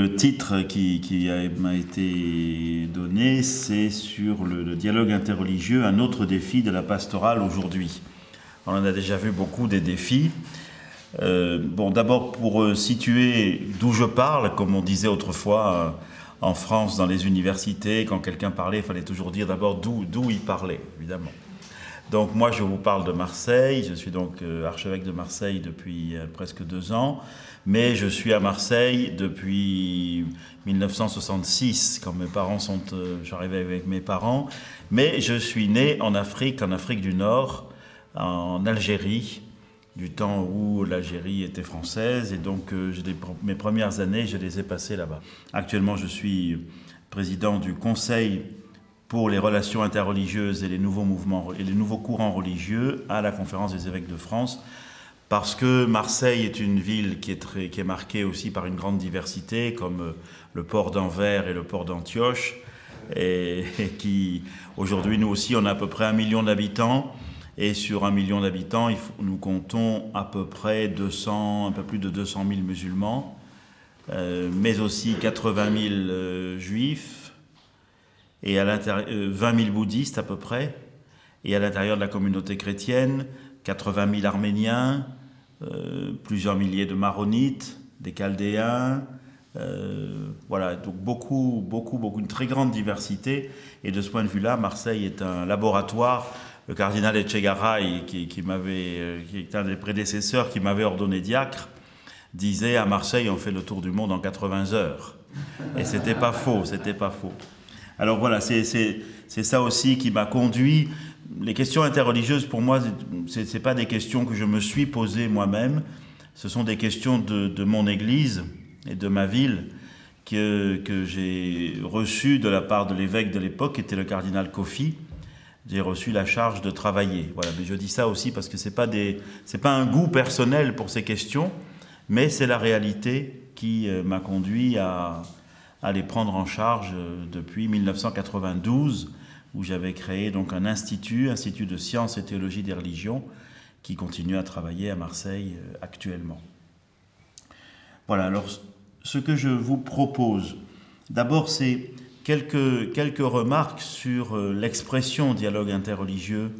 Le titre qui, m'a été donné, c'est sur le, dialogue interreligieux, un autre défi de la pastorale aujourd'hui. On en a déjà vu beaucoup des défis. Euh, bon, d'abord pour euh, situer d'où je parle, comme on disait autrefois euh, en France dans les universités, quand quelqu'un parlait, il fallait toujours dire d'abord d'où il parlait, évidemment. Donc moi, je vous parle de Marseille. Je suis donc archevêque de Marseille depuis presque deux ans, mais je suis à Marseille depuis 1966, quand mes parents sont, j'arrivais avec mes parents. Mais je suis né en Afrique, en Afrique du Nord, en Algérie, du temps où l'Algérie était française. Et donc, euh, mes premières années, je les ai passées là-bas. Actuellement, je suis président du Conseil pour les relations interreligieuses et les nouveaux mouvements et les nouveaux courants religieux à la Conférence des évêques de France. Parce que Marseille est une ville qui est, marquée aussi par une grande diversité, comme euh, le port d'Anvers et le port d'Antioche, et, qui, aujourd'hui, nous aussi, on a à peu près un million d'habitants. Et sur un million d'habitants, nous comptons à peu près 200, un peu plus de 200 000 musulmans, euh, mais aussi 80 000 euh, juifs, et à 20 000 euh, bouddhistes à peu près, et à l'intérieur de la communauté chrétienne, 80 000 arméniens, plusieurs milliers de maronites, des chaldéens, voilà, donc beaucoup, beaucoup, beaucoup, une très grande diversité. Et de ce point de vue-là, Marseille est un laboratoire le cardinal Echegaray, qui, qui m'avait, euh, qui est un des prédécesseurs qui m'avait ordonné diacre, disait à Marseille on fait le tour du monde en 80 heures. Et c'était pas faux, c'était pas faux. Alors voilà, c'est, ça aussi qui m'a conduit. Les questions interreligieuses, pour moi, ce n'est pas des questions que je me suis posées moi-même, ce sont des questions de, mon Église et de ma ville que, que j'ai reçues de la part de l'évêque de l'époque, qui était le cardinal Kofi, j'ai reçu la charge de travailler. Voilà, mais je dis ça aussi parce que c'est pas des, c'est pas un goût personnel pour ces questions, mais c'est la réalité qui euh, m'a conduit à, à, les prendre en charge euh, depuis 1992, où j'avais créé donc un institut, institut de sciences et théologie des religions, qui continue à travailler à Marseille euh, actuellement. Voilà. Alors, ce que je vous propose, d'abord, c'est Quelques, quelques remarques sur euh, l'expression dialogue interreligieux,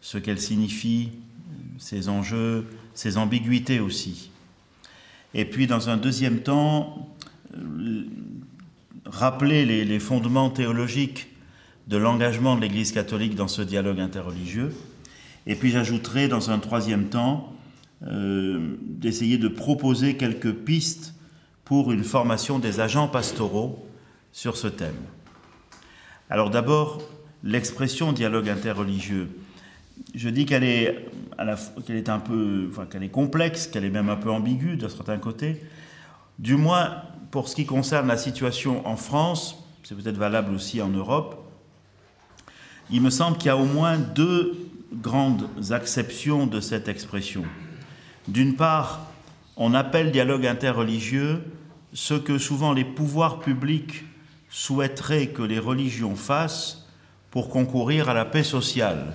ce qu'elle signifie, ses enjeux, ses ambiguïtés aussi. Et puis, dans un deuxième temps, euh, rappeler les, fondements théologiques de l'engagement de l'Église catholique dans ce dialogue interreligieux. Et puis, j'ajouterai, dans un troisième temps, euh, d'essayer de proposer quelques pistes pour une formation des agents pastoraux sur ce thème. Alors d'abord, l'expression dialogue interreligieux. Je dis qu'elle est, qu'elle est un peu, qu'elle est complexe, qu'elle est même un peu ambiguë d'un certain côté. Du moins, pour ce qui concerne la situation en France, c'est peut-être valable aussi en Europe, il me semble qu'il y a au moins deux grandes acceptions de cette expression. D'une part, on appelle dialogue interreligieux ce que souvent les pouvoirs publics souhaiterait que les religions fassent pour concourir à la paix sociale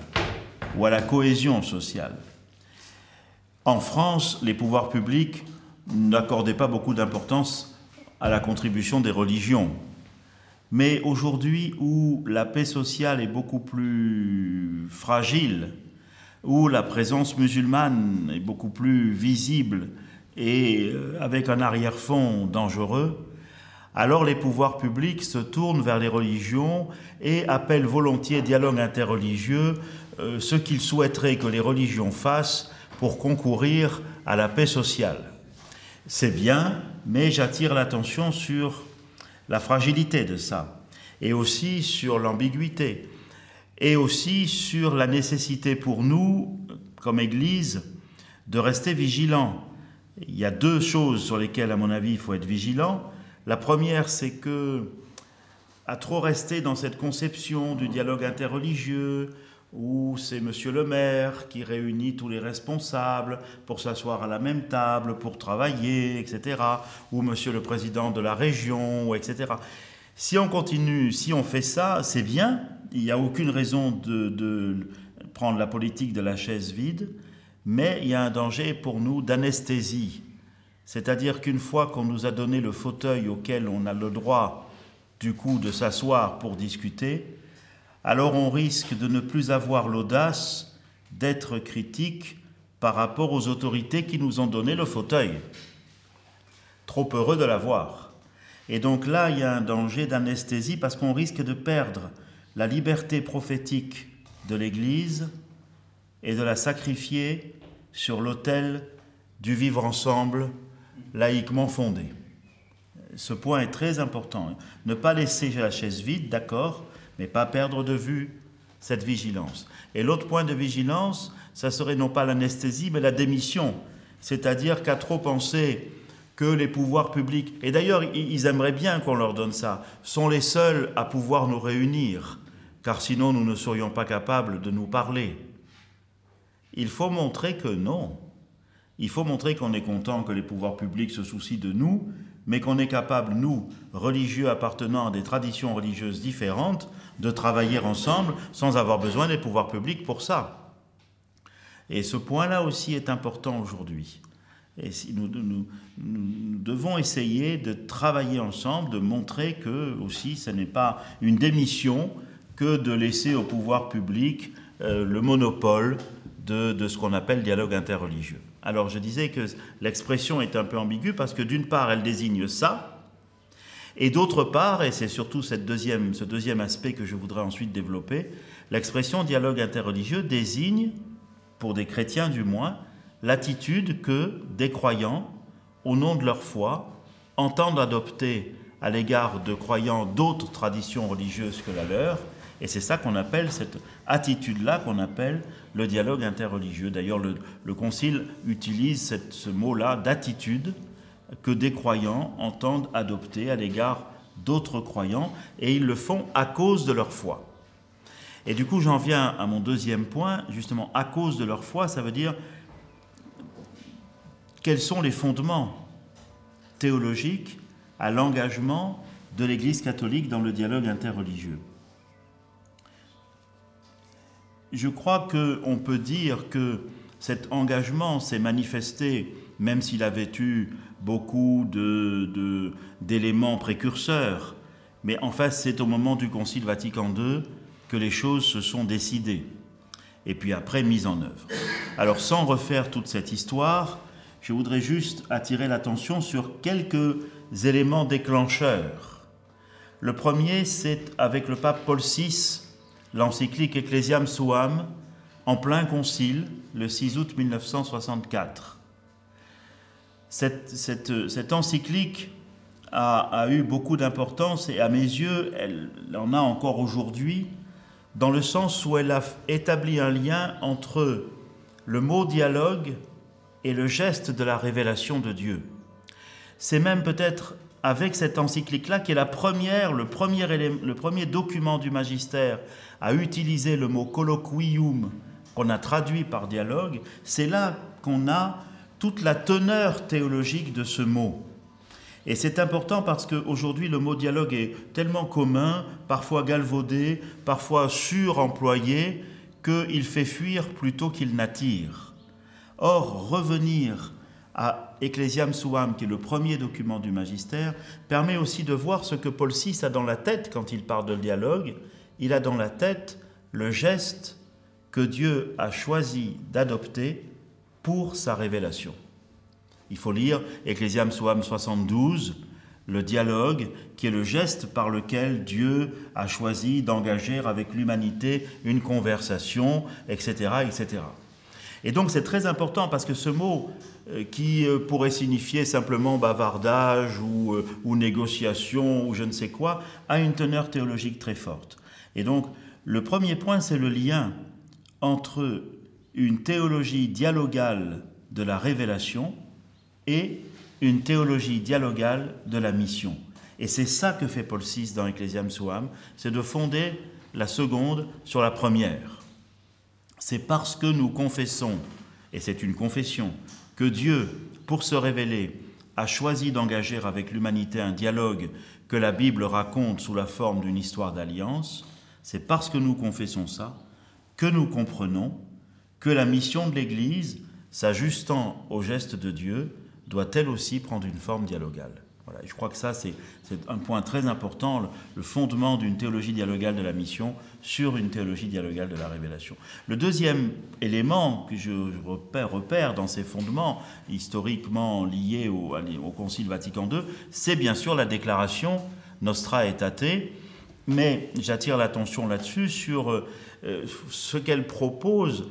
ou à la cohésion sociale. En France, les pouvoirs publics n'accordaient pas beaucoup d'importance à la contribution des religions. Mais aujourd'hui, où la paix sociale est beaucoup plus fragile, où la présence musulmane est beaucoup plus visible et euh, avec un arrière-fond dangereux, alors les pouvoirs publics se tournent vers les religions et appellent volontiers dialogue interreligieux euh, ce qu'ils souhaiteraient que les religions fassent pour concourir à la paix sociale. C'est bien, mais j'attire l'attention sur la fragilité de ça, et aussi sur l'ambiguïté, et aussi sur la nécessité pour nous, comme Église, de rester vigilants. Il y a deux choses sur lesquelles, à mon avis, il faut être vigilant. La première, c'est que, à trop rester dans cette conception du dialogue interreligieux, où c'est monsieur le maire qui réunit tous les responsables pour s'asseoir à la même table, pour travailler, etc., ou monsieur le président de la région, etc. Si on continue, si on fait ça, c'est bien, il n'y a aucune raison de, de, prendre la politique de la chaise vide, mais il y a un danger pour nous d'anesthésie C'est-à-dire qu'une fois qu'on nous a donné le fauteuil auquel on a le droit, du coup, de s'asseoir pour discuter, alors on risque de ne plus avoir l'audace d'être critique par rapport aux autorités qui nous ont donné le fauteuil. Trop heureux de l'avoir. Et donc là, il y a un danger d'anesthésie parce qu'on risque de perdre la liberté prophétique de l'Église et de la sacrifier sur l'autel du vivre ensemble laïquement fondé. Ce point est très important. Ne pas laisser la chaise vide, d'accord, mais pas perdre de vue cette vigilance. Et l'autre point de vigilance, ça serait non pas l'anesthésie, mais la démission. C'est-à-dire qu'à trop penser que les pouvoirs publics, et d'ailleurs ils aimeraient bien qu'on leur donne ça, sont les seuls à pouvoir nous réunir, car sinon nous ne serions pas capables de nous parler. Il faut montrer que non. Il faut montrer qu'on est content que les pouvoirs publics se soucient de nous, mais qu'on est capable, nous, religieux appartenant à des traditions religieuses différentes, de travailler ensemble sans avoir besoin des pouvoirs publics pour ça. Et ce point-là aussi est important aujourd'hui. Et nous, nous, devons essayer de travailler ensemble, de montrer que aussi ce n'est pas une démission que de laisser au pouvoir public euh, le monopole de, de ce qu'on appelle dialogue interreligieux. Alors je disais que l'expression est un peu ambiguë parce que d'une part elle désigne ça, et d'autre part, et c'est surtout ce deuxième aspect que je voudrais ensuite développer, l'expression dialogue interreligieux désigne, pour des chrétiens du moins, l'attitude que des croyants, au nom de leur foi, entendent adopter à l'égard de croyants d'autres traditions religieuses que la leur, et c'est ça qu'on appelle, cette attitude-là qu'on appelle le dialogue interreligieux. D'ailleurs, le, le, Concile utilise ce mot-là d'attitude que des croyants entendent adopter à l'égard d'autres croyants, et ils le font à cause de leur foi. Et du coup, j'en viens à mon deuxième point, justement, à cause de leur foi, ça veut dire quels sont les fondements théologiques à l'engagement de l'Église catholique dans le dialogue interreligieux? Je crois qu'on peut dire que cet engagement s'est manifesté, même s'il avait eu beaucoup d'éléments précurseurs, mais en fait c'est au moment du Concile Vatican II que les choses se sont décidées, et puis après mises en œuvre. Alors sans refaire toute cette histoire, je voudrais juste attirer l'attention sur quelques éléments déclencheurs. Le premier, c'est avec le pape Paul VI, l'encyclique Ecclesiam Suam en plein concile le 6 août 1964. Cette, encyclique a, eu beaucoup d'importance et à mes yeux, elle en a encore aujourd'hui, dans le sens où elle a établi un lien entre le mot dialogue et le geste de la révélation de Dieu. C'est même peut-être avec cette encyclique-là, qui est la première, le premier, le premier document du magistère à utiliser le mot colloquium, qu'on a traduit par dialogue, c'est là qu'on a toute la teneur théologique de ce mot. Et c'est important parce qu'aujourd'hui, le mot dialogue est tellement commun, parfois galvaudé, parfois suremployé, qu'il fait fuir plutôt qu'il n'attire. Or, revenir à Ecclesiam Suam, qui est le premier document du magistère, permet aussi de voir ce que Paul VI a dans la tête quand il parle de dialogue. Il a dans la tête le geste que Dieu a choisi d'adopter pour sa révélation. Il faut lire Ecclesiam Suam 72, le dialogue, qui est le geste par lequel Dieu a choisi d'engager avec l'humanité une conversation, etc., etc. Et donc c'est très important parce que ce mot euh, qui euh, pourrait signifier simplement bavardage euh, ou, négociation ou je ne sais quoi, a une teneur théologique très forte. Et donc le premier point, c'est le lien entre une théologie dialogale de la révélation et une théologie dialogale de la mission. Et c'est ça que fait Paul VI dans Ecclesiam Suam, c'est de fonder la seconde sur la première c'est parce que nous confessons, et c'est une confession, que Dieu, pour se révéler, a choisi d'engager avec l'humanité un dialogue que la Bible raconte sous la forme d'une histoire d'alliance, c'est parce que nous confessons ça que nous comprenons que la mission de l'Église, s'ajustant au geste de Dieu, doit elle aussi prendre une forme dialogale. Voilà, je crois que ça, c'est un point très important, le fondement d'une théologie dialogale de la mission sur une théologie dialogale de la révélation. Le deuxième élément que je repère, dans ces fondements historiquement liés au, Concile Vatican II, c'est bien sûr la déclaration Nostra Aetate, mais j'attire l'attention là-dessus sur euh, ce qu'elle propose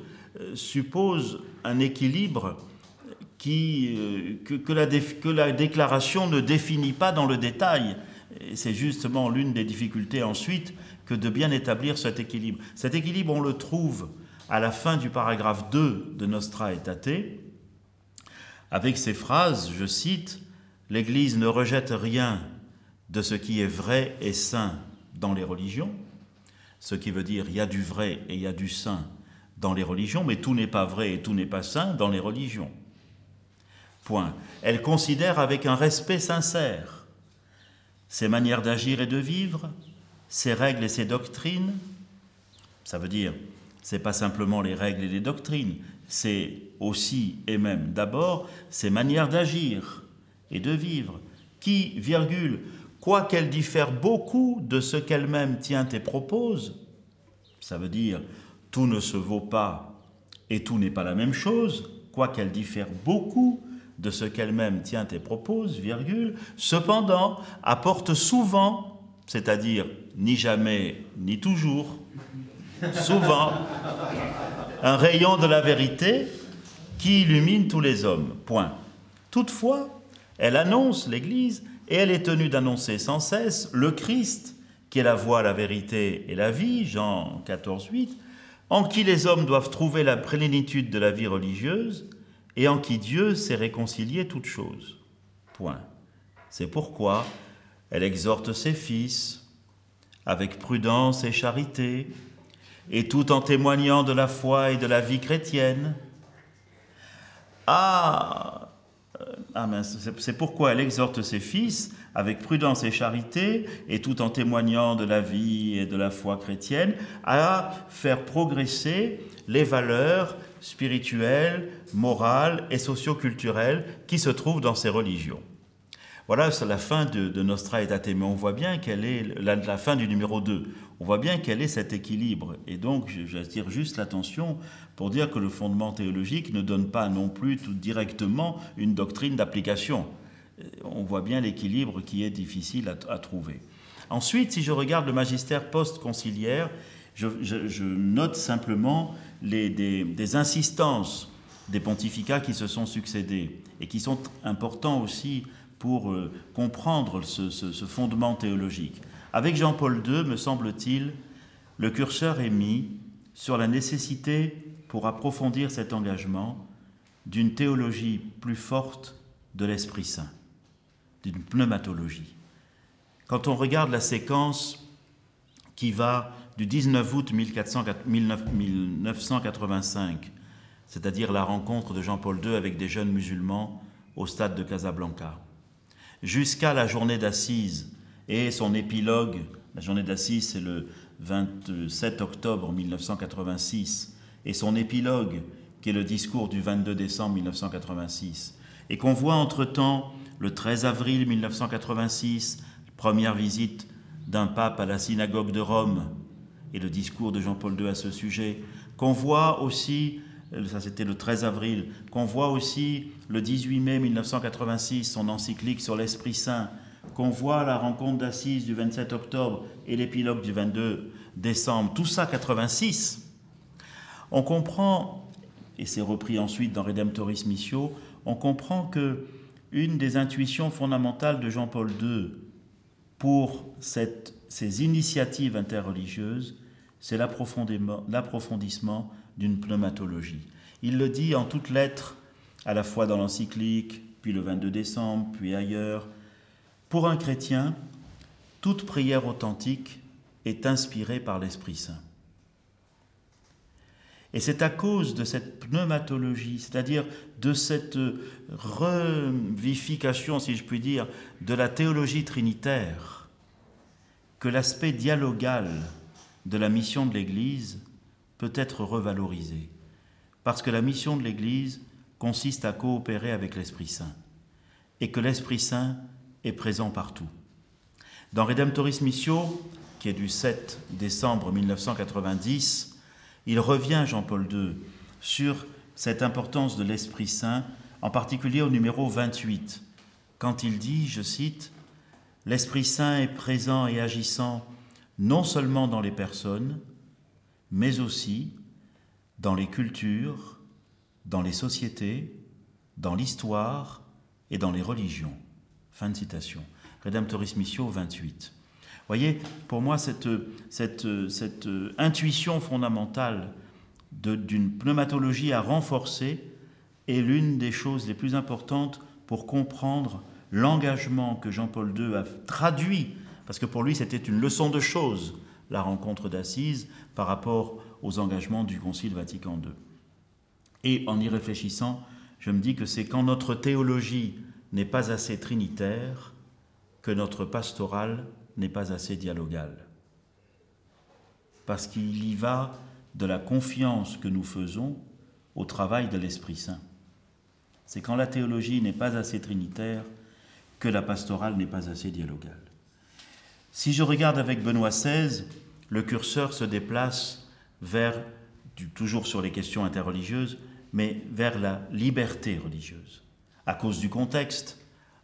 suppose un équilibre qui, euh, que, la que, la déclaration ne définit pas dans le détail. C'est justement l'une des difficultés ensuite que de bien établir cet équilibre. Cet équilibre, on le trouve à la fin du paragraphe 2 de Nostra Aetate, avec ces phrases, je cite, L'Église ne rejette rien de ce qui est vrai et saint dans les religions, ce qui veut dire il y a du vrai et il y a du saint dans les religions, mais tout n'est pas vrai et tout n'est pas saint dans les religions. Point. Elle considère avec un respect sincère ses manières d'agir et de vivre, ses règles et ses doctrines. Ça veut dire, c'est pas simplement les règles et les doctrines, c'est aussi et même d'abord ses manières d'agir et de vivre, qui, virgule, quoiqu'elles diffèrent beaucoup de ce qu'elle-même tient et propose, ça veut dire tout ne se vaut pas et tout n'est pas la même chose, quoiqu'elles diffèrent beaucoup de ce qu'elle-même tient et propose, virgule, cependant apporte souvent, c'est-à-dire ni jamais ni toujours, souvent, un rayon de la vérité qui illumine tous les hommes. Point. Toutefois, elle annonce l'Église et elle est tenue d'annoncer sans cesse le Christ, qui est la voie, la vérité et la vie, Jean 14, 8, en qui les hommes doivent trouver la plénitude de la vie religieuse, et en qui Dieu sait réconcilier toutes choses. Point. C'est pourquoi elle exhorte ses fils avec prudence et charité, et tout en témoignant de la foi et de la vie chrétienne. Ah, ah c'est pourquoi elle exhorte ses fils avec prudence et charité, et tout en témoignant de la vie et de la foi chrétienne, à faire progresser les valeurs spirituelles, morales et socioculturelles qui se trouvent dans ces religions. Voilà, c'est la fin de, Nostra Aetate, mais on voit bien quelle est la, fin du numéro 2. On voit bien quel est cet équilibre. Et donc, j'attire juste l'attention pour dire que le fondement théologique ne donne pas non plus tout directement une doctrine d'application. On voit bien l'équilibre qui est difficile à, trouver. Ensuite, si je regarde le magistère post-conciliaire, je, note simplement les, des, insistances des pontificats qui se sont succédés et qui sont importants aussi pour euh, comprendre ce, fondement théologique. Avec Jean-Paul II, me semble-t-il, le curseur est mis sur la nécessité, pour approfondir cet engagement, d'une théologie plus forte de l'Esprit Saint, d'une pneumatologie. Quand on regarde la séquence qui va du 19 août 1985, c'est-à-dire la rencontre de Jean-Paul II avec des jeunes musulmans au stade de Casablanca, jusqu'à la journée d'assises et son épilogue. La journée d'assises, c'est le 27 octobre 1986, et son épilogue, qui est le discours du 22 décembre 1986, et qu'on voit entre-temps, le 13 avril 1986, première visite d'un pape à la synagogue de Rome, et le discours de Jean-Paul II à ce sujet, qu'on voit aussi ça c'était le 13 avril, qu'on voit aussi le 18 mai 1986, son encyclique sur l'Esprit Saint, qu'on voit la rencontre d'Assise du 27 octobre et l'épilogue du 22 décembre, tout ça 86, on comprend, et c'est repris ensuite dans Redemptoris Missio, on comprend que une des intuitions fondamentales de Jean-Paul II pour ces initiatives interreligieuses, c'est l'approfondissement d'une pneumatologie. Il le dit en toutes lettres, à la fois dans l'encyclique, puis le 22 décembre, puis ailleurs. Pour un chrétien, toute prière authentique est inspirée par l'Esprit Saint. Et c'est à cause de cette pneumatologie, c'est-à-dire de cette revification, si je puis dire, de la théologie trinitaire, que l'aspect dialogal de la mission de l'Église peut être revalorisée. Parce que la mission de l'Église consiste à coopérer avec l'Esprit Saint. et que l'Esprit Saint est présent partout. Dans Redemptoris Missio, qui est du 7 décembre 1990, il revient, Jean-Paul II, sur cette importance de l'Esprit Saint, en particulier au numéro 28, quand il dit, je cite, L'Esprit Saint est présent et agissant non seulement dans les personnes, mais aussi dans les cultures, dans les sociétés, dans l'histoire et dans les religions. Fin de citation. Redemptoris Missio 28. Voyez, pour moi, cette, intuition fondamentale d'une pneumatologie à renforcer est l'une des choses les plus importantes pour comprendre l'engagement que Jean-Paul II a traduit, parce que pour lui c'était une leçon de choses, la rencontre d'Assise, par rapport aux engagements du Concile Vatican II. Et en y réfléchissant, je me dis que c'est quand notre théologie n'est pas assez trinitaire que notre pastoral n'est pas assez dialogal. Parce qu'il y va de la confiance que nous faisons au travail de l'Esprit Saint. C'est quand la théologie n'est pas assez trinitaire que la pastorale n'est pas assez dialogale. Si je regarde avec Benoît XVI, le curseur se déplace vers, toujours sur les questions interreligieuses, mais vers la liberté religieuse, à cause du contexte,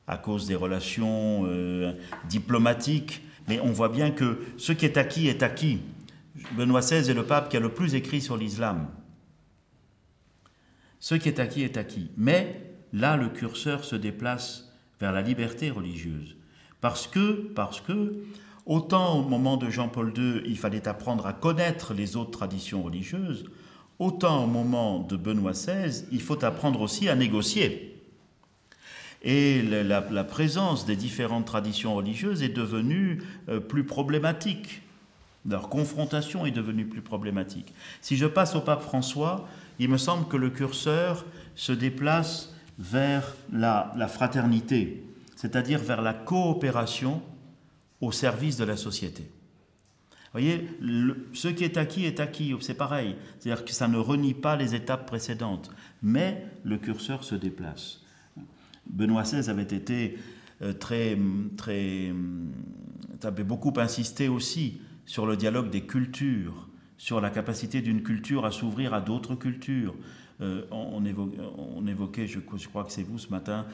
à cause des relations euh, diplomatiques, mais on voit bien que ce qui est acquis est acquis. Benoît XVI est le pape qui a le plus écrit sur l'islam. Ce qui est acquis est acquis. Mais là, le curseur se déplace vers la liberté religieuse. Parce que, parce que, autant au moment de Jean-Paul II, il fallait apprendre à connaître les autres traditions religieuses, autant au moment de Benoît XVI, il faut apprendre aussi à négocier. Et la, présence des différentes traditions religieuses est devenue euh, plus problématique. Leur confrontation est devenue plus problématique. Si je passe au pape François, il me semble que le curseur se déplace vers la, fraternité, c'est-à-dire vers la coopération au service de la société. Vous voyez, ce qui est acquis est acquis, c'est pareil. C'est-à-dire que ça ne renie pas les étapes précédentes, mais le curseur se déplace. Benoît XVI avait été euh, très, très, avait beaucoup insisté aussi sur le dialogue des cultures, sur la capacité d'une culture à s'ouvrir à d'autres cultures, euh, on, évoquait, je, crois que c'est vous ce matin,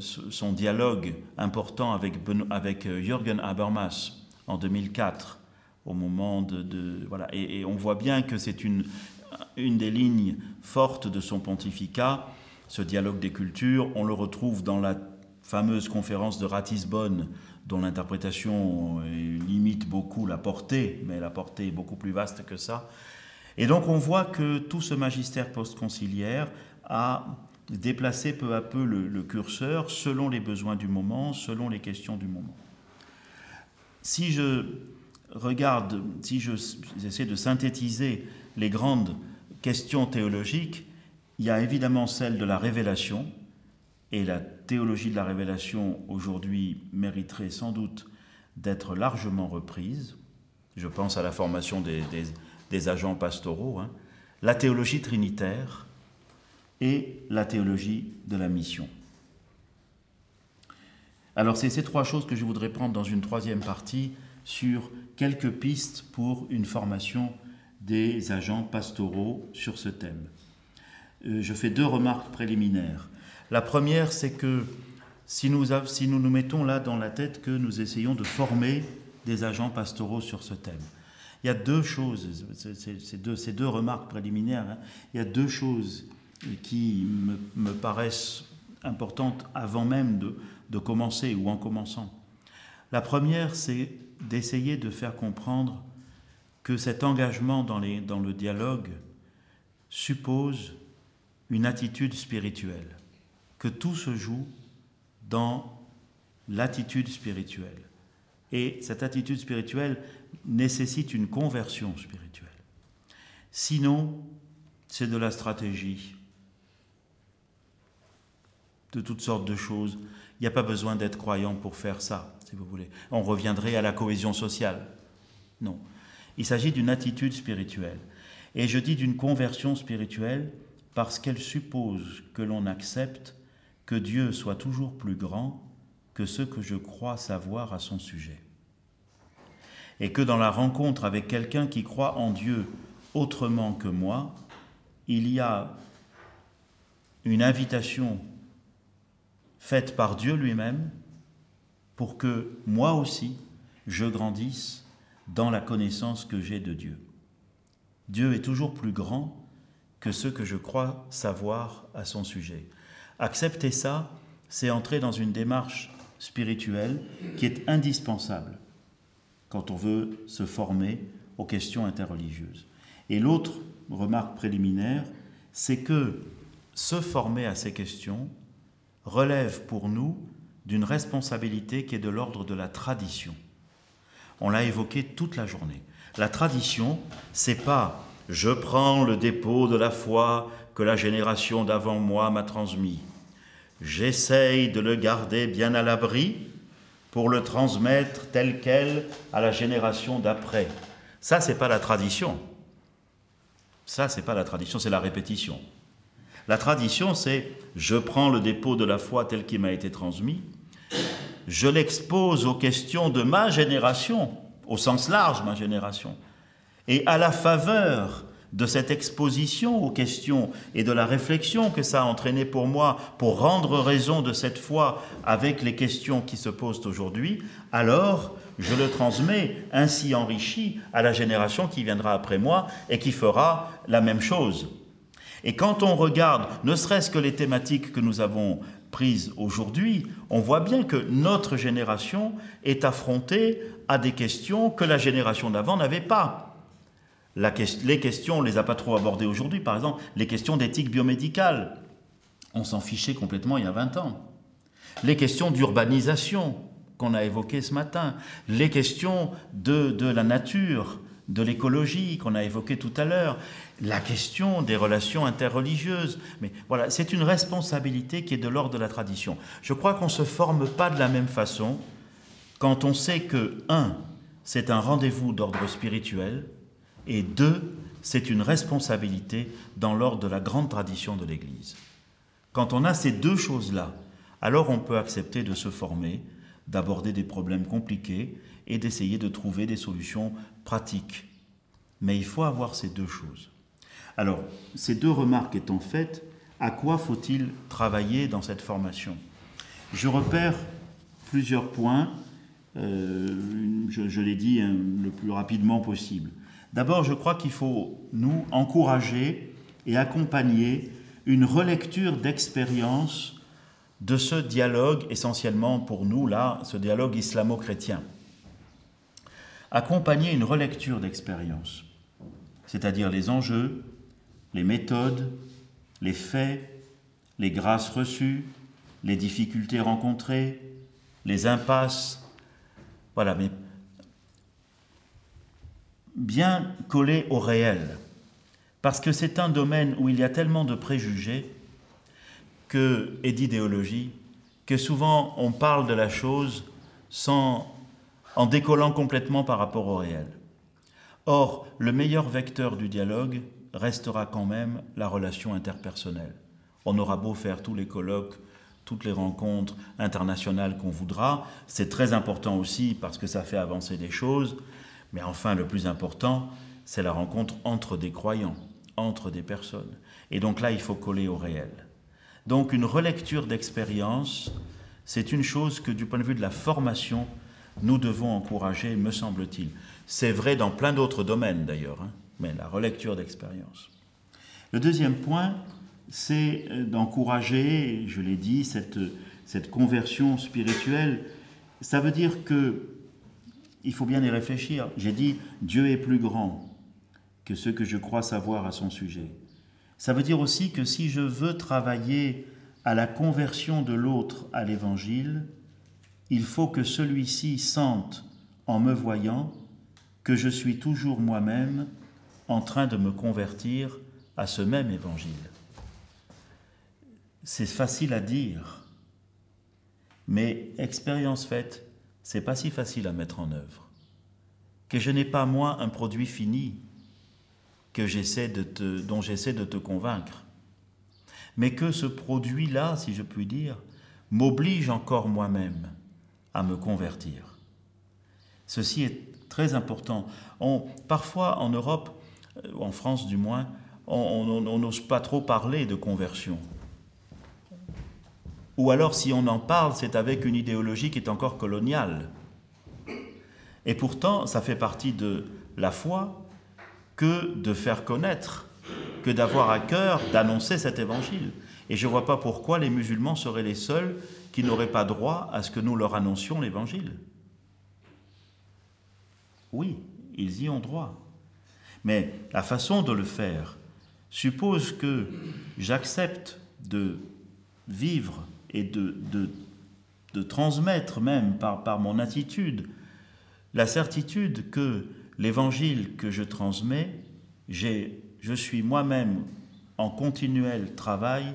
son dialogue important avec, avec euh, Jürgen Habermas en 2004, au moment de... voilà, et, on voit bien que c'est une, une des lignes fortes de son pontificat, ce dialogue des cultures. On le retrouve dans la fameuse conférence de Ratisbonne, dont l'interprétation limite beaucoup la portée, mais la portée est beaucoup plus vaste que ça. Et donc on voit que tout ce magistère post-conciliaire a déplacé peu à peu le, curseur selon les besoins du moment, selon les questions du moment. Si je regarde, si j'essaie de synthétiser les grandes questions théologiques, il y a évidemment celle de la révélation, et la théologie de la révélation aujourd'hui mériterait sans doute d'être largement reprise. Je pense à la formation des, agents pastoraux, hein, la théologie trinitaire et la théologie de la mission. Alors c'est ces trois choses que je voudrais prendre dans une troisième partie sur quelques pistes pour une formation des agents pastoraux sur ce thème. Euh, je fais deux remarques préliminaires. La première, c'est que si nous, nous mettons là dans la tête que nous essayons de former des agents pastoraux sur ce thème, il y a deux choses, ces deux, remarques préliminaires, hein. il y a deux choses qui me, paraissent importantes avant même de, commencer ou en commençant. La première, c'est d'essayer de faire comprendre que cet engagement dans le dialogue suppose une attitude spirituelle, que tout se joue dans l'attitude spirituelle. Et cette attitude spirituelle nécessite une conversion spirituelle. Sinon, c'est de la stratégie, de toutes sortes de choses. Il n'y a pas besoin d'être croyant pour faire ça, si vous voulez. On reviendrait à la cohésion sociale. Non. Il s'agit d'une attitude spirituelle. Et je dis d'une conversion spirituelle parce qu'elle suppose que l'on accepte que Dieu soit toujours plus grand que ce que je crois savoir à son sujet. Et que dans la rencontre avec quelqu'un qui croit en Dieu autrement que moi, il y a une invitation faite par Dieu lui-même pour que moi aussi je grandisse dans la connaissance que j'ai de Dieu. Dieu est toujours plus grand que ce que je crois savoir à son sujet. Accepter ça, c'est entrer dans une démarche spirituelle qui est indispensable quand on veut se former aux questions interreligieuses. Et l'autre remarque préliminaire, c'est que se former à ces questions relève pour nous d'une responsabilité qui est de l'ordre de la tradition. On l'a évoqué toute la journée. La tradition, c'est pas je prends le dépôt de la foi que la génération d'avant moi m'a transmis. J'essaye de le garder bien à l'abri pour le transmettre tel quel à la génération d'après. Ça, c'est pas la tradition. Ça, c'est pas la tradition, c'est la répétition. La tradition, c'est je prends le dépôt de la foi tel qu'il m'a été transmis, je l'expose aux questions de ma génération, au sens large ma génération, et à la faveur de cette exposition aux questions et de la réflexion que ça a entraîné pour moi pour rendre raison de cette foi avec les questions qui se posent aujourd'hui, alors je le transmets ainsi enrichi à la génération qui viendra après moi et qui fera la même chose. Et quand on regarde ne serait-ce que les thématiques que nous avons prises aujourd'hui, on voit bien que notre génération est affrontée à des questions que la génération d'avant n'avait pas. Les questions, on ne les a pas trop abordées aujourd'hui, par exemple, les questions d'éthique biomédicale. On s'en fichait complètement il y a 20 ans. Les questions d'urbanisation qu'on a évoquées ce matin. Les questions de, de la nature, de l'écologie qu'on a évoquées tout à l'heure la question des relations interreligieuses. Mais voilà, c'est une responsabilité qui est de l'ordre de la tradition. Je crois qu'on ne se forme pas de la même façon quand on sait que, un, c'est un rendez-vous d'ordre spirituel, et deux, c'est une responsabilité dans l'ordre de la grande tradition de l'Église. Quand on a ces deux choses-là, alors on peut accepter de se former, d'aborder des problèmes compliqués et d'essayer de trouver des solutions pratiques. Mais il faut avoir ces deux choses. Alors, ces deux remarques étant faites, à quoi faut-il travailler dans cette formation? Je repère plusieurs points, euh, je, l'ai dit hein, le plus rapidement possible. D'abord, je crois qu'il faut nous encourager et accompagner une relecture d'expérience de ce dialogue, essentiellement pour nous, là, ce dialogue islamo-chrétien. Accompagner une relecture d'expérience, c'est-à-dire les enjeux, les méthodes, les faits, les grâces reçues, les difficultés rencontrées, les impasses. Voilà, bien collé au réel. Parce que c'est un domaine où il y a tellement de préjugés et d'idéologie que souvent on parle de la chose sans, en décollant complètement par rapport au réel. Or, le meilleur vecteur du dialogue, restera quand même la relation interpersonnelle. On aura beau faire tous les colloques, toutes les rencontres internationales qu'on voudra, c'est très important aussi parce que ça fait avancer des choses, mais enfin le plus important, c'est la rencontre entre des croyants, entre des personnes. Et donc là, il faut coller au réel. Donc une relecture d'expérience, c'est une chose que du point de vue de la formation, nous devons encourager, me semble-t-il. C'est vrai dans plein d'autres domaines d'ailleurs. Hein mais la relecture d'expérience. Le deuxième point, c'est euh, d'encourager, je l'ai dit, cette, cette conversion spirituelle. Ça veut dire que il faut bien y réfléchir. J'ai dit Dieu est plus grand que ce que je crois savoir à son sujet. Ça veut dire aussi que si je veux travailler à la conversion de l'autre à l'évangile, il faut que celui-ci sente en me voyant que je suis toujours moi-même en train de me convertir à ce même évangile. C'est facile à dire, mais expérience faite, c'est pas si facile à mettre en œuvre. Que je n'ai pas moi un produit fini que j'essaie de te, dont j'essaie de te convaincre, mais que ce produit-là, si je puis dire, m'oblige encore moi-même à me convertir. Ceci est très important. parfois en Europe, euh, en France du moins, on n'ose pas trop parler de conversion. Ou alors si on en parle, c'est avec une idéologie qui est encore coloniale. Et pourtant, ça fait partie de la foi que de faire connaître, que d'avoir à cœur d'annoncer cet évangile. Et je ne vois pas pourquoi les musulmans seraient les seuls qui n'auraient pas droit à ce que nous leur annoncions l'évangile. Oui, ils y ont droit. Mais la façon de le faire suppose que j'accepte de vivre et de, de, transmettre même par, par mon attitude la certitude que l'évangile que je transmets, je suis moi-même en continuel travail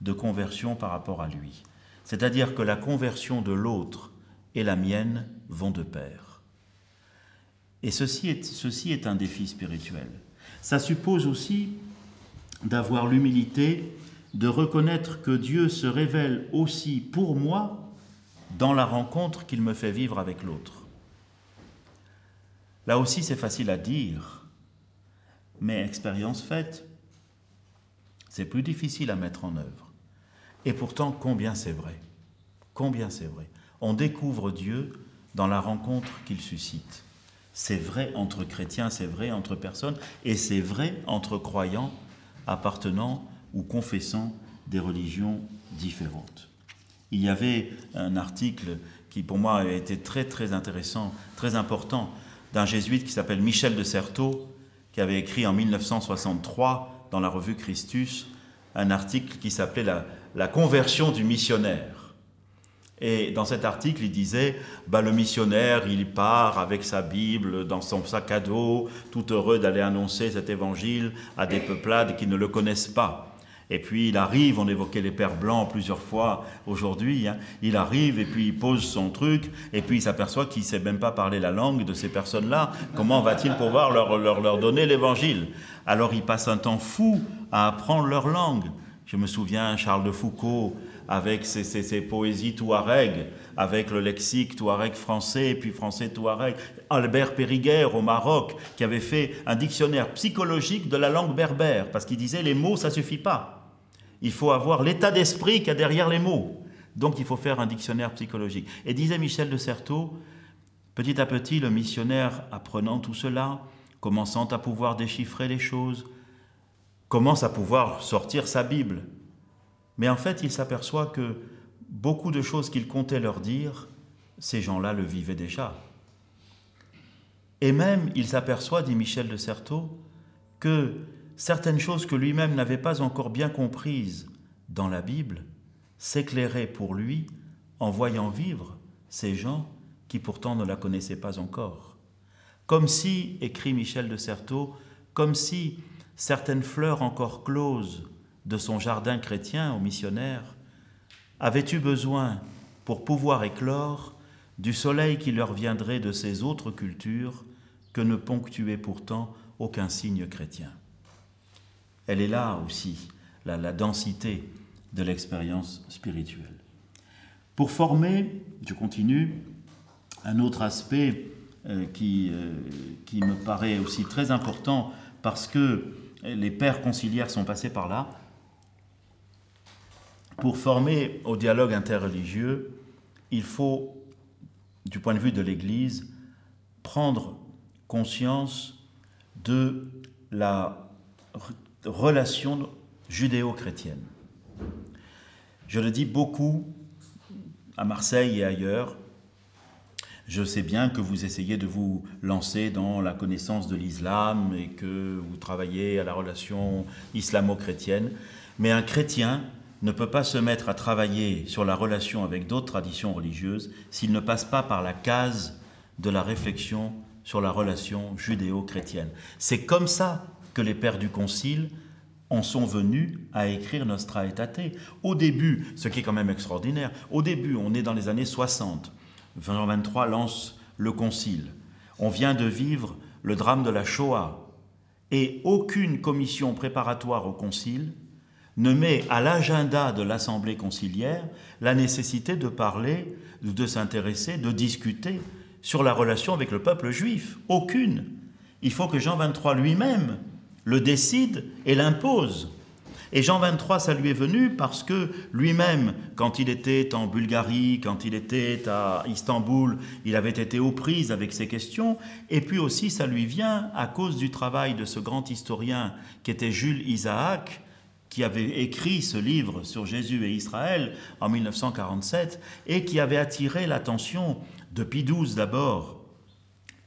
de conversion par rapport à lui. C'est-à-dire que la conversion de l'autre et la mienne vont de pair. Et ceci est, ceci est un défi spirituel. Ça suppose aussi d'avoir l'humilité de reconnaître que Dieu se révèle aussi pour moi dans la rencontre qu'il me fait vivre avec l'autre. Là aussi, c'est facile à dire, mais expérience faite, c'est plus difficile à mettre en œuvre. Et pourtant, combien c'est vrai Combien c'est vrai On découvre Dieu dans la rencontre qu'il suscite. C'est vrai entre chrétiens, c'est vrai entre personnes, et c'est vrai entre croyants appartenant ou confessant des religions différentes. Il y avait un article qui pour moi a été très très intéressant, très important, d'un jésuite qui s'appelle Michel de Certeau, qui avait écrit en 1963 dans la revue Christus un article qui s'appelait la, la, conversion du missionnaire. Et dans cet article, il disait, bah, le missionnaire, il part avec sa Bible dans son sac à dos, tout heureux d'aller annoncer cet évangile à des peuplades qui ne le connaissent pas. Et puis il arrive, on évoquait les pères blancs plusieurs fois aujourd'hui, hein. il arrive et puis il pose son truc, et puis il s'aperçoit qu'il ne sait même pas parler la langue de ces personnes-là. Comment va-t-il pouvoir leur, leur, leur donner l'évangile? Alors il passe un temps fou à apprendre leur langue. Je me souviens, Charles de Foucault, avec ses, ses, ses, poésies touareg, avec le lexique touareg français, puis français touareg. Albert Périguer au Maroc, qui avait fait un dictionnaire psychologique de la langue berbère, parce qu'il disait les mots, ça suffit pas. Il faut avoir l'état d'esprit qu'il y a derrière les mots. Donc il faut faire un dictionnaire psychologique. Et disait Michel de Certeau, petit à petit, le missionnaire, apprenant tout cela, commençant à pouvoir déchiffrer les choses, commence à pouvoir sortir sa Bible. Mais en fait, il s'aperçoit que beaucoup de choses qu'il comptait leur dire, ces gens-là le vivaient déjà. Et même, il s'aperçoit, dit Michel de Certeau, que certaines choses que lui-même n'avait pas encore bien comprises dans la Bible s'éclairaient pour lui en voyant vivre ces gens qui pourtant ne la connaissaient pas encore. Comme si, écrit Michel de Certeau, comme si certaines fleurs encore closes de son jardin chrétien au missionnaire avaient eu besoin, pour pouvoir éclore, du soleil qui leur viendrait de ces autres cultures que ne ponctuait pourtant aucun signe chrétien. Elle est là aussi, la, densité de l'expérience spirituelle. Pour former, je continue, un autre aspect euh, euh, qui me paraît aussi très important parce que les pères conciliaires sont passés par là, pour former au dialogue interreligieux, il faut, du point de vue de l'Église, prendre conscience de la relation judéo-chrétienne. Je le dis beaucoup à Marseille et ailleurs. Je sais bien que vous essayez de vous lancer dans la connaissance de l'islam et que vous travaillez à la relation islamo-chrétienne, mais un chrétien ne peut pas se mettre à travailler sur la relation avec d'autres traditions religieuses s'il ne passe pas par la case de la réflexion sur la relation judéo-chrétienne. C'est comme ça que les pères du Concile en sont venus à écrire Nostra Aetate. Au début, ce qui est quand même extraordinaire, au début, on est dans les années 60. Jean 23 lance le Concile. On vient de vivre le drame de la Shoah. Et aucune commission préparatoire au Concile ne met à l'agenda de l'Assemblée conciliaire la nécessité de parler, de s'intéresser, de discuter sur la relation avec le peuple juif. Aucune. Il faut que Jean 23 lui-même le décide et l'impose. Et Jean 23, ça lui est venu parce que lui-même, quand il était en Bulgarie, quand il était à Istanbul, il avait été aux prises avec ces questions. Et puis aussi, ça lui vient à cause du travail de ce grand historien qui était Jules Isaac, qui avait écrit ce livre sur Jésus et Israël en 1947 et qui avait attiré l'attention de Pie d'abord,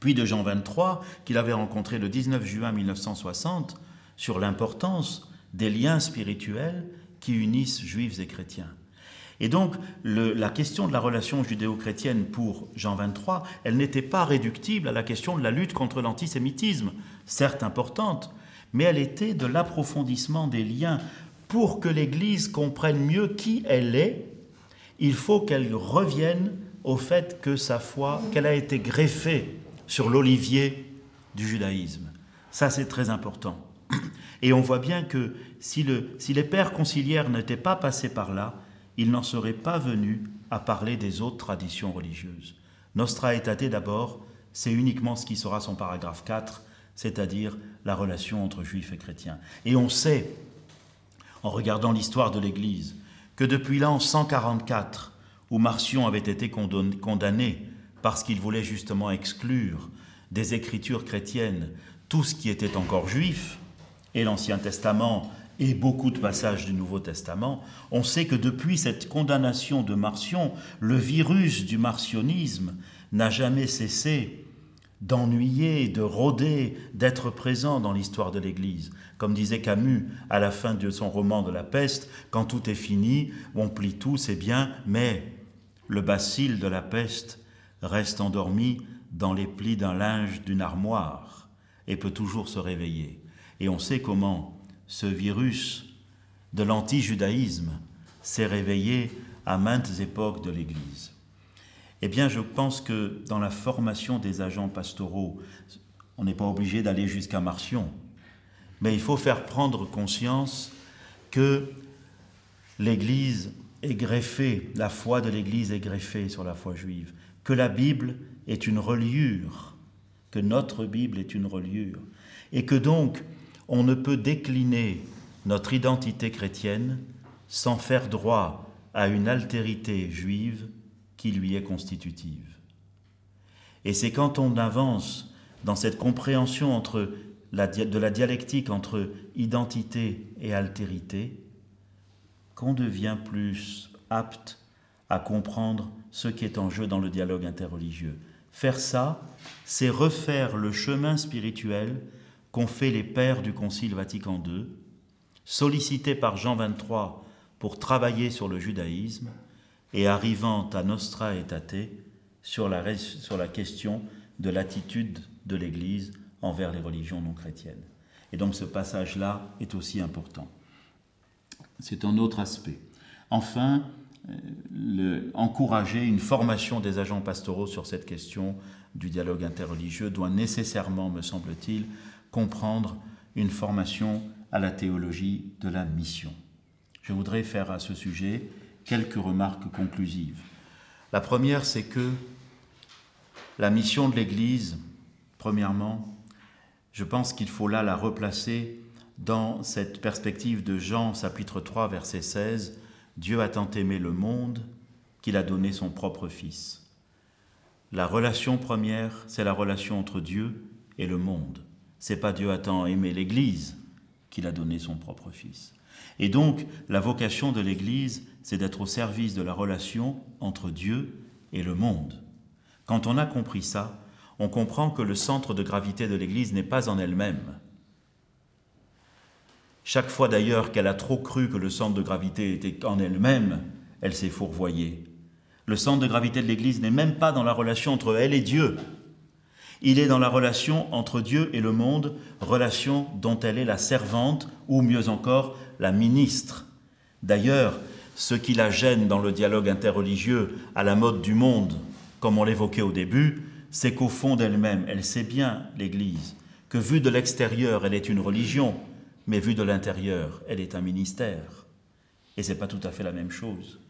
puis de Jean 23, qu'il avait rencontré le 19 juin 1960, sur l'importance des liens spirituels qui unissent juifs et chrétiens. Et donc, la question de la relation judéo-chrétienne pour Jean 23, elle n'était pas réductible à la question de la lutte contre l'antisémitisme, certes importante, mais elle était de l'approfondissement des liens. Pour que l'Église comprenne mieux qui elle est, il faut qu'elle revienne au fait que sa foi, qu'elle a été greffée sur l'olivier du judaïsme. Ça, c'est très important. Et on voit bien que si, les pères conciliaires n'étaient pas passés par là, ils n'en seraient pas venus à parler des autres traditions religieuses. Nostra Aetate d'abord, c'est uniquement ce qui sera son paragraphe 4, c'est-à-dire la relation entre juifs et chrétiens. Et on sait, en regardant l'histoire de l'Église, que depuis l'an 144, où Marcion avait été condamné parce qu'il voulait justement exclure des écritures chrétiennes tout ce qui était encore juif, et l'Ancien Testament et beaucoup de passages du Nouveau Testament, on sait que depuis cette condamnation de Marcion, le virus du marcionisme n'a jamais cessé d'ennuyer, de rôder, d'être présent dans l'histoire de l'Église. Comme disait Camus à la fin de son roman de la peste, quand tout est fini, on plie tout, c'est bien, mais le bacille de la peste reste endormi dans les plis d'un linge d'une armoire et peut toujours se réveiller. Et on sait comment ce virus de l'anti-judaïsme s'est réveillé à maintes époques de l'Église. Eh bien, je pense que dans la formation des agents pastoraux, on n'est pas obligé d'aller jusqu'à Marcion, mais il faut faire prendre conscience que l'Église est greffée, la foi de l'Église est greffée sur la foi juive, que la Bible est une reliure, que notre Bible est une reliure, et que donc on ne peut décliner notre identité chrétienne sans faire droit à une altérité juive qui lui est constitutive. Et c'est quand on avance dans cette compréhension entre de la dialectique entre identité et altérité qu'on devient plus apte à comprendre ce qui est en jeu dans le dialogue interreligieux. Faire ça, c'est refaire le chemin spirituel qu'ont fait les pères du Concile Vatican II, sollicités par Jean XXIII pour travailler sur le judaïsme et arrivant à Nostra Aetate sur sur la question de l'attitude de l'Église envers les religions non chrétiennes. Et donc ce passage-là est aussi important. C'est un autre aspect. Enfin, encourager une formation des agents pastoraux sur cette question du dialogue interreligieux doit nécessairement, me semble-t-il, comprendre une formation à la théologie de la mission. Je voudrais faire à ce sujet quelques remarques conclusives. La première, c'est que la mission de l'Église, premièrement, je pense qu'il faut là la replacer dans cette perspective de Jean chapitre 3 verset 16, Dieu a tant aimé le monde qu'il a donné son propre Fils. La relation première, c'est la relation entre Dieu et le monde c'est pas Dieu a tant aimé l'Église qu'il a donné son propre Fils. Et donc, la vocation de l'Église, c'est d'être au service de la relation entre Dieu et le monde. Quand on a compris ça, on comprend que le centre de gravité de l'Église n'est pas en elle-même. Chaque fois d'ailleurs qu'elle a trop cru que le centre de gravité était en elle-même, elle s'est fourvoyée. Le centre de gravité de l'Église n'est même pas dans la relation entre elle et Dieu, il est dans la relation entre Dieu et le monde, relation dont elle est la servante, ou mieux encore, la ministre. D'ailleurs, ce qui la gêne dans le dialogue interreligieux à la mode du monde, comme on l'évoquait au début, c'est qu'au fond d'elle-même, elle sait bien, l'Église, que vue de l'extérieur, elle est une religion, mais vue de l'intérieur, elle est un ministère. Et ce n'est pas tout à fait la même chose.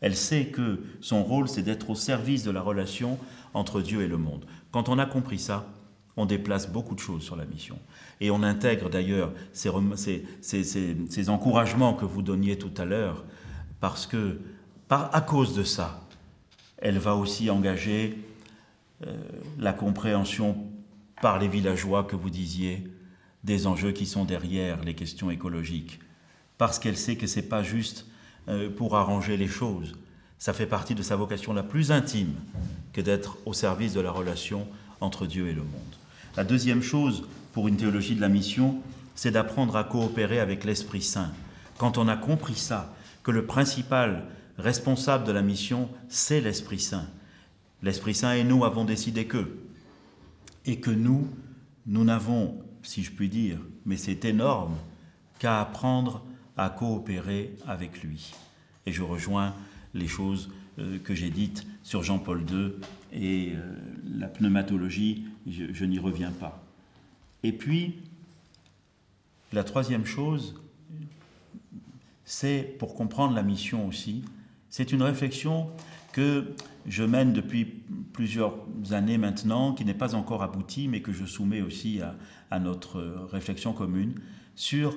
Elle sait que son rôle, c'est d'être au service de la relation entre Dieu et le monde. Quand on a compris ça, on déplace beaucoup de choses sur la mission. Et on intègre d'ailleurs ces, encouragements que vous donniez tout à l'heure, parce que, par, à cause de ça, elle va aussi engager euh, la compréhension par les villageois que vous disiez des enjeux qui sont derrière les questions écologiques, parce qu'elle sait que ce n'est pas juste euh, pour arranger les choses, ça fait partie de sa vocation la plus intime que d'être au service de la relation entre Dieu et le monde. La deuxième chose pour une théologie de la mission, c'est d'apprendre à coopérer avec l'Esprit Saint. Quand on a compris ça, que le principal responsable de la mission, c'est l'Esprit Saint. L'Esprit Saint et nous avons décidé que. Et que nous, nous n'avons, si je puis dire, mais c'est énorme, qu'à apprendre à coopérer avec lui. Et je rejoins les choses euh, que j'ai dites sur Jean-Paul II et euh, la pneumatologie, je, n'y reviens pas. Et puis, la troisième chose, c'est pour comprendre la mission aussi, c'est une réflexion que je mène depuis plusieurs années maintenant, qui n'est pas encore aboutie, mais que je soumets aussi à, notre réflexion commune, sur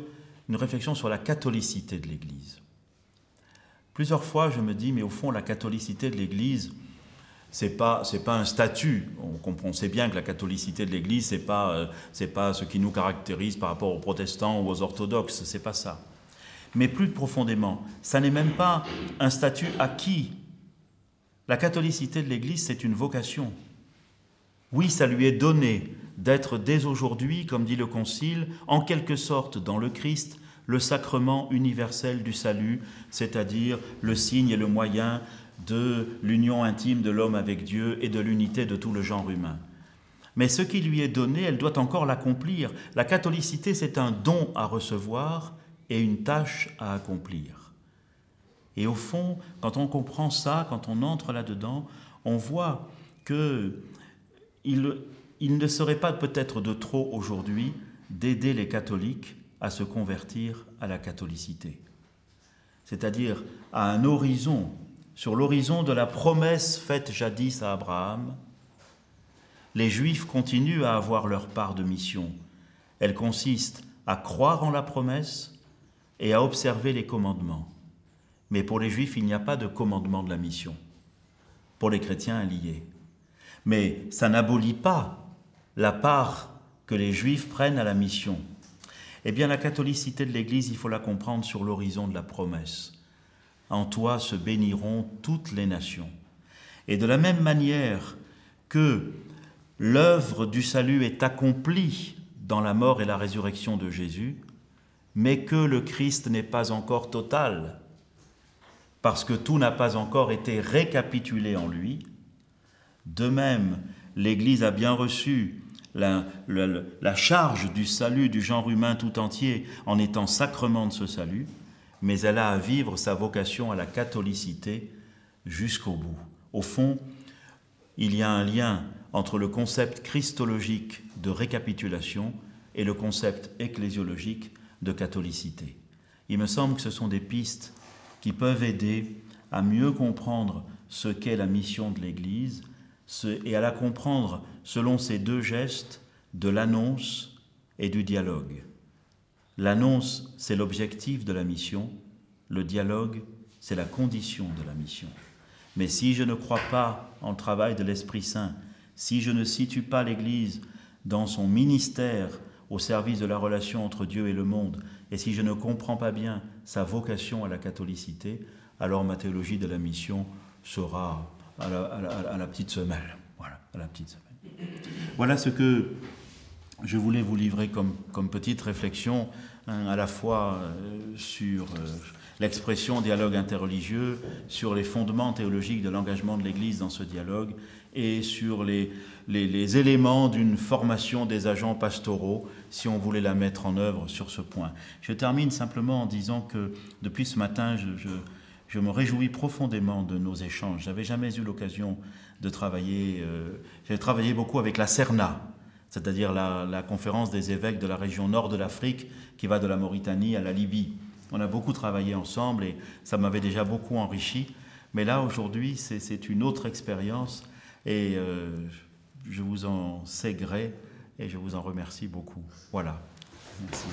une réflexion sur la catholicité de l'Église. Plusieurs fois, je me dis, mais au fond, la catholicité de l'Église, c'est pas c'est pas un statut. On comprend sait bien que la catholicité de l'Église c'est pas euh, c'est pas ce qui nous caractérise par rapport aux protestants ou aux orthodoxes. C'est pas ça. Mais plus profondément, ça n'est même pas un statut acquis. La catholicité de l'Église c'est une vocation. Oui, ça lui est donné d'être dès aujourd'hui, comme dit le Concile, en quelque sorte dans le Christ, le sacrement universel du salut, c'est-à-dire le signe et le moyen de l'union intime de l'homme avec Dieu et de l'unité de tout le genre humain. Mais ce qui lui est donné, elle doit encore l'accomplir. La catholicité, c'est un don à recevoir et une tâche à accomplir. Et au fond, quand on comprend ça, quand on entre là-dedans, on voit que il, ne serait pas peut-être de trop aujourd'hui d'aider les catholiques à se convertir à la catholicité, c'est-à-dire à un horizon, sur l'horizon de la promesse faite jadis à Abraham, les Juifs continuent à avoir leur part de mission. Elle consiste à croire en la promesse et à observer les commandements. Mais pour les Juifs, il n'y a pas de commandement de la mission. Pour les chrétiens, elle y. Mais ça n'abolit pas la part que les Juifs prennent à la mission. Eh bien, la catholicité de l'Église, il faut la comprendre sur l'horizon de la promesse. En toi se béniront toutes les nations. Et de la même manière que l'œuvre du salut est accomplie dans la mort et la résurrection de Jésus, mais que le Christ n'est pas encore total, parce que tout n'a pas encore été récapitulé en lui, de même, l'Église a bien reçu la, charge du salut du genre humain tout entier en étant sacrement de ce salut, mais elle a à vivre sa vocation à la catholicité jusqu'au bout. Au fond, il y a un lien entre le concept christologique de récapitulation et le concept ecclésiologique de catholicité. Il me semble que ce sont des pistes qui peuvent aider à mieux comprendre ce qu'est la mission de l'Église et à la comprendre selon ces deux gestes de l'annonce et du dialogue. L'annonce, c'est l'objectif de la mission, le dialogue, c'est la condition de la mission. Mais si je ne crois pas en le travail de l'Esprit Saint, si je ne situe pas l'Église dans son ministère au service de la relation entre Dieu et le monde, et si je ne comprends pas bien sa vocation à la catholicité, alors ma théologie de la mission sera à la, petite semelle. Petite semelle. Voilà ce que je voulais vous livrer comme, petite réflexion, hein, à la fois euh, sur euh, l'expression dialogue interreligieux, sur les fondements théologiques de l'engagement de l'Église dans ce dialogue et sur les, éléments d'une formation des agents pastoraux, si on voulait la mettre en œuvre sur ce point. Je termine simplement en disant que depuis ce matin, je je me réjouis profondément de nos échanges. J'avais jamais eu l'occasion de travailler. Euh, j'ai travaillé beaucoup avec la CERNA, c'est-à-dire la, conférence des évêques de la région nord de l'Afrique qui va de la Mauritanie à la Libye. On a beaucoup travaillé ensemble et ça m'avait déjà beaucoup enrichi. Mais là, aujourd'hui, c'est une autre expérience et euh, je vous en sais gré et je vous en remercie beaucoup. Voilà. Merci.